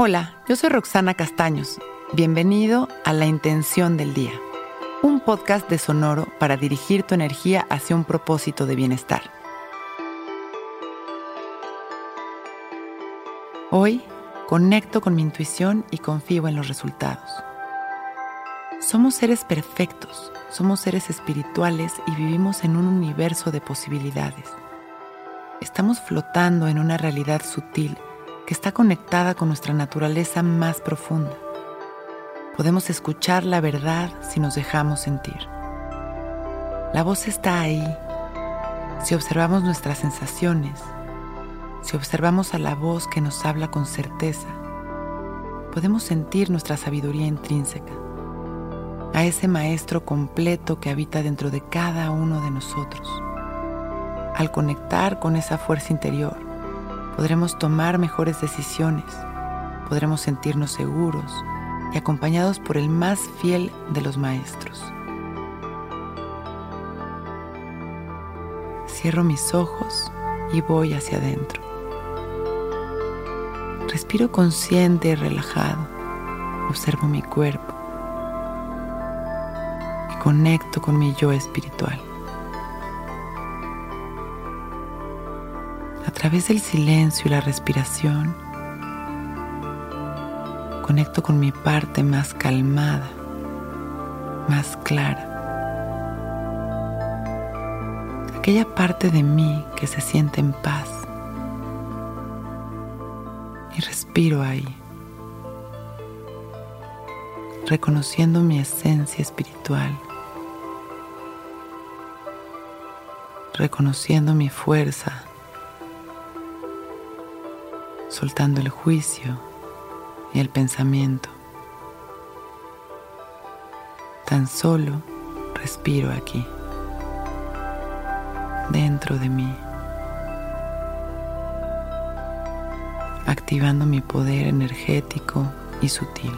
Hola, yo soy Roxana Castaños. Bienvenido a La Intención del Día, un podcast de Sonoro para dirigir tu energía hacia un propósito de bienestar. Hoy conecto con mi intuición y confío en los resultados. Somos seres perfectos, somos seres espirituales y vivimos en un universo de posibilidades. Estamos flotando en una realidad sutil que está conectada con nuestra naturaleza más profunda. Podemos escuchar la verdad si nos dejamos sentir. La voz está ahí. Si observamos nuestras sensaciones, si observamos a la voz que nos habla con certeza, podemos sentir nuestra sabiduría intrínseca, a ese maestro completo que habita dentro de cada uno de nosotros. Al conectar con esa fuerza interior, podremos tomar mejores decisiones, podremos sentirnos seguros y acompañados por el más fiel de los maestros. Cierro mis ojos y voy hacia adentro. Respiro consciente y relajado. Observo mi cuerpo y conecto con mi yo espiritual. Través del silencio y la respiración, conecto con mi parte más calmada, más clara. Aquella parte de mí que se siente en paz. Y respiro ahí, reconociendo mi esencia espiritual, reconociendo mi fuerza soltando el juicio y el pensamiento. Tan solo respiro aquí, dentro de mí, activando mi poder energético y sutil.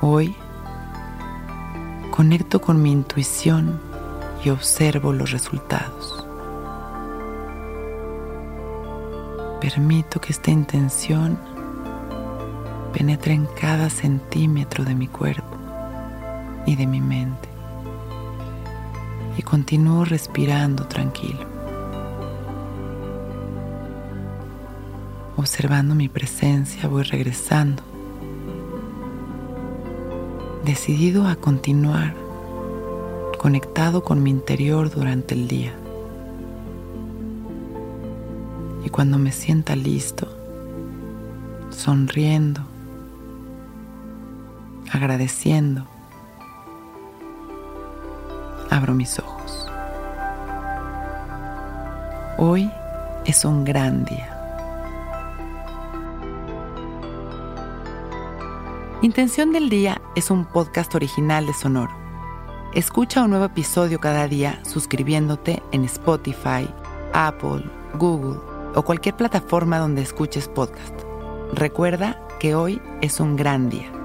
Hoy conecto con mi intuición y observo los resultados. Permito que esta intención penetre en cada centímetro de mi cuerpo y de mi mente. Y continúo respirando tranquilo. Observando mi presencia voy regresando, decidido a continuar conectado con mi interior durante el día. Y cuando me sienta listo, sonriendo, agradeciendo, abro mis ojos. Hoy es un gran día. Intención del Día es un podcast original de Sonoro. Escucha un nuevo episodio cada día suscribiéndote en Spotify, Apple, Google o cualquier plataforma donde escuches podcast. Recuerda que hoy es un gran día.